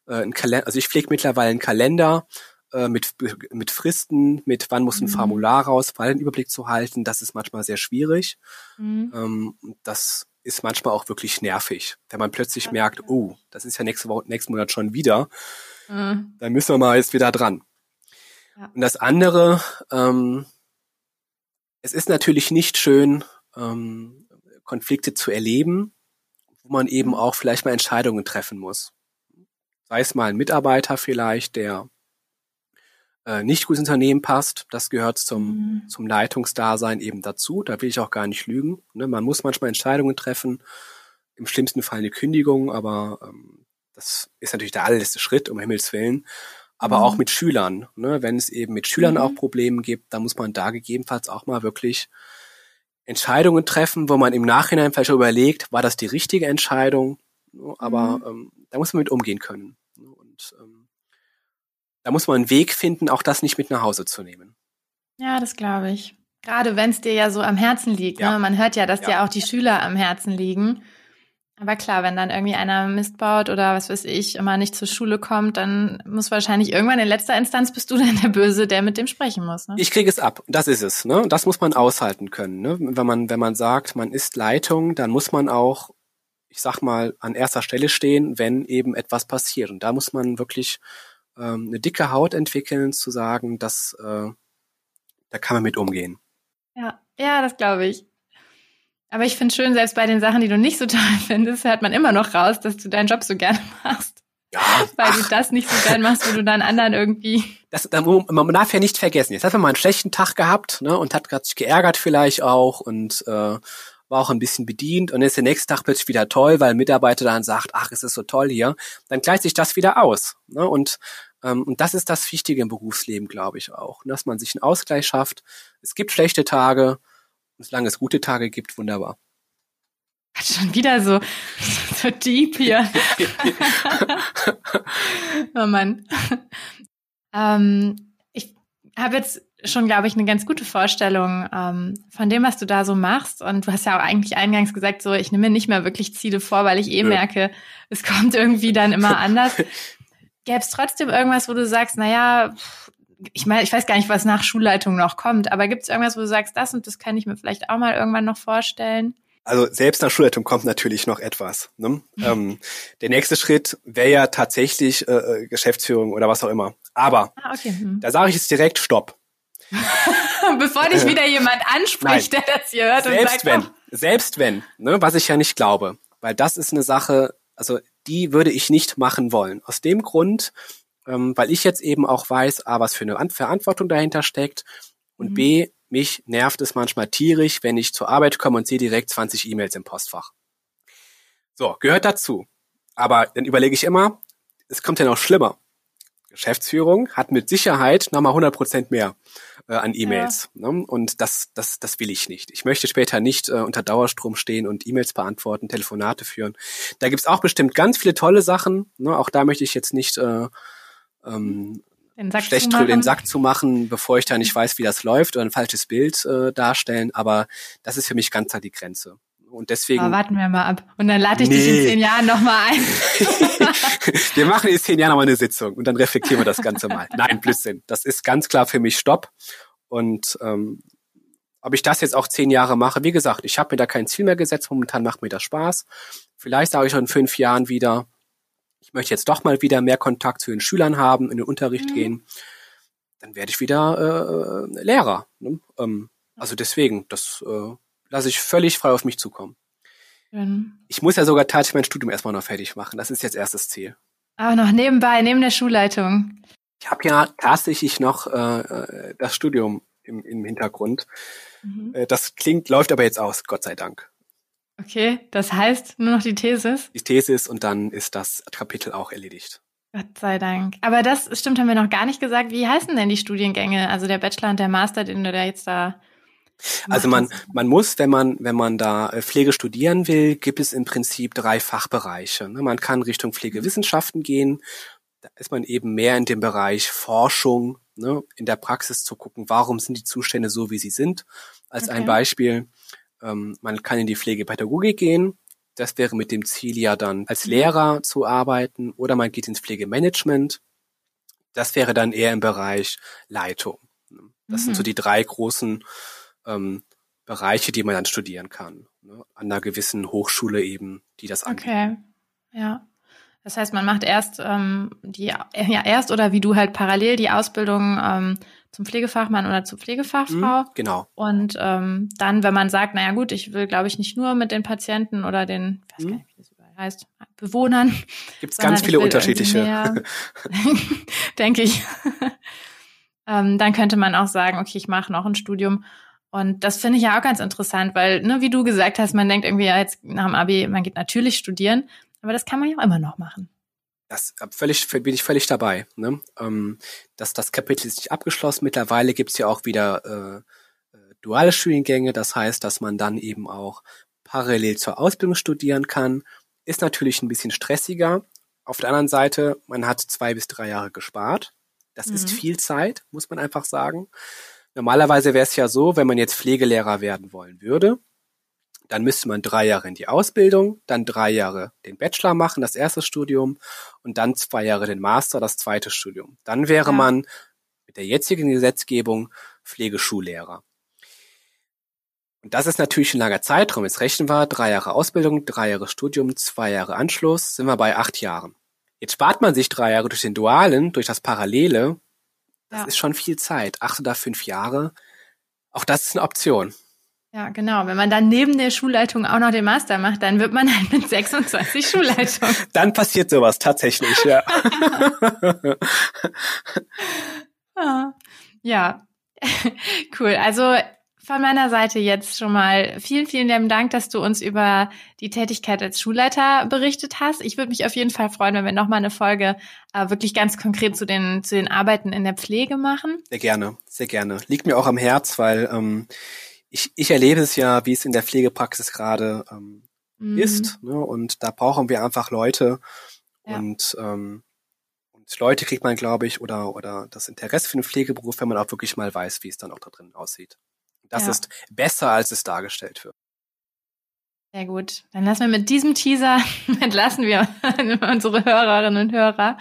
äh, ein Kalender, also ich pflege mittlerweile einen Kalender äh, mit, mit Fristen, mit wann muss ein mhm. Formular raus, weil einen Überblick zu halten, das ist manchmal sehr schwierig. Mhm. Ähm, das ist manchmal auch wirklich nervig, wenn man plötzlich merkt, oh, das ist ja nächste Woche, nächsten Monat schon wieder. Mhm. Dann müssen wir mal jetzt wieder dran. Ja. Und das andere, ähm, es ist natürlich nicht schön, ähm, Konflikte zu erleben, wo man eben auch vielleicht mal Entscheidungen treffen muss. Sei es mal ein Mitarbeiter vielleicht, der äh, nicht gut ins Unternehmen passt. Das gehört zum, mhm. zum Leitungsdasein eben dazu. Da will ich auch gar nicht lügen. Ne? Man muss manchmal Entscheidungen treffen. Im schlimmsten Fall eine Kündigung, aber ähm, das ist natürlich der allerletzte Schritt, um Himmels Willen. Aber mhm. auch mit Schülern. Ne? Wenn es eben mit Schülern mhm. auch Probleme gibt, dann muss man da gegebenenfalls auch mal wirklich Entscheidungen treffen, wo man im Nachhinein vielleicht überlegt, war das die richtige Entscheidung? Aber mhm. ähm, da muss man mit umgehen können. Und ähm, da muss man einen Weg finden, auch das nicht mit nach Hause zu nehmen. Ja, das glaube ich. Gerade wenn es dir ja so am Herzen liegt. Ja. Ne? Man hört ja, dass ja. dir auch die Schüler am Herzen liegen. Aber klar, wenn dann irgendwie einer Mist baut oder was weiß ich, immer nicht zur Schule kommt, dann muss wahrscheinlich irgendwann in letzter Instanz bist du [laughs] dann der Böse, der mit dem sprechen muss. Ne? Ich kriege es ab. Das ist es. Ne? Das muss man aushalten können. Ne? Wenn man, wenn man sagt, man ist Leitung, dann muss man auch, ich sag mal, an erster Stelle stehen, wenn eben etwas passiert. Und da muss man wirklich ähm, eine dicke Haut entwickeln, zu sagen, dass äh, da kann man mit umgehen. Ja, ja, das glaube ich. Aber ich finde schön, selbst bei den Sachen, die du nicht so toll [laughs] findest, hört man immer noch raus, dass du deinen Job so gerne [laughs] machst. Ja, Weil ach. du das nicht so gern machst, wo du dann anderen irgendwie. Das, man darf ja nicht vergessen, jetzt hat man mal einen schlechten Tag gehabt, ne, und hat, hat sich geärgert vielleicht auch und äh, war auch ein bisschen bedient und ist der nächste Tag plötzlich wieder toll, weil ein Mitarbeiter dann sagt, ach, es ist so toll hier, dann gleicht sich das wieder aus. Ne, und, ähm, und das ist das Wichtige im Berufsleben, glaube ich auch, ne, dass man sich einen Ausgleich schafft. Es gibt schlechte Tage, solange es gute Tage gibt, wunderbar. Hat schon wieder so, [laughs] so deep hier. [laughs] oh Mann. Ähm, ich habe jetzt schon, glaube ich, eine ganz gute Vorstellung ähm, von dem, was du da so machst. Und du hast ja auch eigentlich eingangs gesagt, so ich nehme mir nicht mehr wirklich Ziele vor, weil ich eh ja. merke, es kommt irgendwie dann immer [laughs] anders. Gäbe es trotzdem irgendwas, wo du sagst, naja, ich meine, ich weiß gar nicht, was nach Schulleitung noch kommt, aber gibt es irgendwas, wo du sagst, das und das kann ich mir vielleicht auch mal irgendwann noch vorstellen? Also selbst nach Schulleitung kommt natürlich noch etwas. Ne? Mhm. Ähm, der nächste Schritt wäre ja tatsächlich äh, äh, Geschäftsführung oder was auch immer. Aber ah, okay. mhm. da sage ich jetzt direkt Stopp. [laughs] Bevor dich wieder jemand anspricht, Nein. der das hier hört selbst und sagt, wenn, oh. selbst wenn, ne, was ich ja nicht glaube, weil das ist eine Sache, also die würde ich nicht machen wollen. Aus dem Grund, ähm, weil ich jetzt eben auch weiß, A, was für eine Verantwortung dahinter steckt und mhm. B, mich nervt es manchmal tierisch, wenn ich zur Arbeit komme und sehe direkt 20 E-Mails im Postfach. So, gehört dazu. Aber dann überlege ich immer, es kommt ja noch schlimmer. Geschäftsführung hat mit Sicherheit nochmal 100 Prozent mehr äh, an E-Mails. Ja. Ne? Und das, das, das will ich nicht. Ich möchte später nicht äh, unter Dauerstrom stehen und E-Mails beantworten, Telefonate führen. Da gibt's auch bestimmt ganz viele tolle Sachen. Ne? Auch da möchte ich jetzt nicht äh, ähm, den Sack schlecht drüber den Sack zu machen, bevor ich da nicht weiß, wie das läuft oder ein falsches Bild äh, darstellen. Aber das ist für mich ganz klar die Grenze. Und deswegen. Aber warten wir mal ab. Und dann lade ich nee. dich in zehn Jahren nochmal ein. [laughs] wir machen in zehn Jahren nochmal eine Sitzung und dann reflektieren wir das Ganze mal. Nein, Blödsinn. Das ist ganz klar für mich Stopp. Und ähm, ob ich das jetzt auch zehn Jahre mache, wie gesagt, ich habe mir da kein Ziel mehr gesetzt. Momentan macht mir das Spaß. Vielleicht sage ich auch in fünf Jahren wieder, ich möchte jetzt doch mal wieder mehr Kontakt zu den Schülern haben, in den Unterricht mhm. gehen. Dann werde ich wieder äh, Lehrer. Ne? Ähm, also deswegen, das äh, lasse ich völlig frei auf mich zukommen. Mhm. Ich muss ja sogar tatsächlich mein Studium erstmal noch fertig machen. Das ist jetzt erstes Ziel. Aber noch nebenbei, neben der Schulleitung. Ich habe ja tatsächlich noch äh, äh, das Studium im, im Hintergrund. Mhm. Äh, das klingt, läuft aber jetzt aus, Gott sei Dank. Okay, das heißt nur noch die Thesis? Die Thesis und dann ist das Kapitel auch erledigt. Gott sei Dank. Aber das stimmt, haben wir noch gar nicht gesagt. Wie heißen denn die Studiengänge? Also der Bachelor und der Master, den du da jetzt da also man, man muss, wenn man, wenn man da äh, Pflege studieren will, gibt es im Prinzip drei Fachbereiche. Ne? Man kann Richtung Pflegewissenschaften gehen. Da ist man eben mehr in dem Bereich Forschung, ne? in der Praxis zu gucken, warum sind die Zustände so, wie sie sind. Als okay. ein Beispiel, ähm, man kann in die Pflegepädagogik gehen. Das wäre mit dem Ziel ja dann als. Lehrer zu arbeiten oder man geht ins Pflegemanagement. Das wäre dann eher im Bereich Leitung. Das mhm. sind so mhm. die drei großen ähm, Bereiche, die man dann studieren kann. Ne? An einer gewissen Hochschule eben, die das anbieten. Okay, ja. Das heißt, man macht erst ähm, die, ja, erst oder wie du halt parallel die Ausbildung ähm, zum Pflegefachmann oder zur Pflegefachfrau. Mhm, genau. Und ähm, dann, wenn man sagt, naja gut, ich will, glaube ich, nicht nur mit den Patienten oder den, ich weiß mhm. gar nicht, wie das überall heißt, Bewohnern. Gibt es ganz viele unterschiedliche. [laughs] [laughs] Denke ich. [laughs] ähm, dann könnte man auch sagen, okay, ich mache noch ein Studium und das finde ich ja auch ganz interessant, weil, ne, wie du gesagt hast, man denkt irgendwie ja jetzt nach dem Abi, man geht natürlich studieren, aber das kann man ja auch immer noch machen. Das äh, völlig, bin ich völlig dabei. Ne? Ähm, das, das Kapitel ist nicht abgeschlossen. Mittlerweile gibt's ja auch wieder äh, äh, duale Studiengänge. Das heißt, dass man dann eben auch parallel zur Ausbildung studieren kann. Ist natürlich ein bisschen stressiger. Auf der anderen Seite, man hat zwei bis drei Jahre gespart. Das mhm. ist viel Zeit, muss man einfach sagen. Normalerweise wäre es ja so, wenn man jetzt Pflegelehrer werden wollen würde, dann müsste man drei Jahre in die Ausbildung, dann drei Jahre den Bachelor machen, das erste Studium, und dann zwei Jahre den Master, das zweite Studium. Dann wäre ja. man mit der jetzigen Gesetzgebung Pflegeschullehrer. Und das ist natürlich ein langer Zeitraum. Jetzt rechnen wir drei Jahre Ausbildung, drei Jahre Studium, zwei Jahre Anschluss, sind wir bei acht Jahren. Jetzt spart man sich drei Jahre durch den Dualen, durch das Parallele, das ja. ist schon viel Zeit. Acht oder fünf Jahre. Auch das ist eine Option. Ja, genau. Wenn man dann neben der Schulleitung auch noch den Master macht, dann wird man halt mit 26 [laughs] Schulleitung. Dann passiert sowas tatsächlich, ja. [laughs] Ah, ja, [laughs] cool. Also von meiner Seite jetzt schon mal vielen, vielen lieben Dank, dass du uns über die Tätigkeit als Schulleiter berichtet hast. Ich würde mich auf jeden Fall freuen, wenn wir nochmal eine Folge äh, wirklich ganz konkret zu den, zu den Arbeiten in der Pflege machen. Sehr gerne, sehr gerne. Liegt mir auch am Herz, weil ähm, ich, ich erlebe es ja, wie es in der Pflegepraxis gerade ähm, mhm. ist. Ne? Und da brauchen wir einfach Leute. Ja. Und ähm, und Leute kriegt man, glaube ich, oder, oder das Interesse für den Pflegeberuf, wenn man auch wirklich mal weiß, wie es dann auch da drin aussieht. Das ja. ist besser, als es dargestellt wird. Sehr gut. Dann lassen wir mit diesem Teaser, [laughs] entlassen wir [laughs] unsere Hörerinnen und Hörer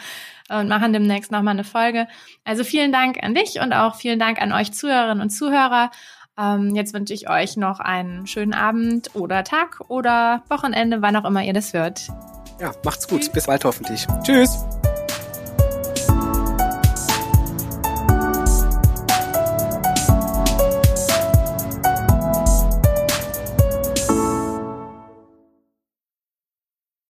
und machen demnächst nochmal eine Folge. Also vielen Dank an dich und auch vielen Dank an euch Zuhörerinnen und Zuhörer. Ähm, jetzt wünsche ich euch noch einen schönen Abend oder Tag oder Wochenende, wann auch immer ihr das hört. Ja, macht's gut. Bis bald hoffentlich. Tschüss.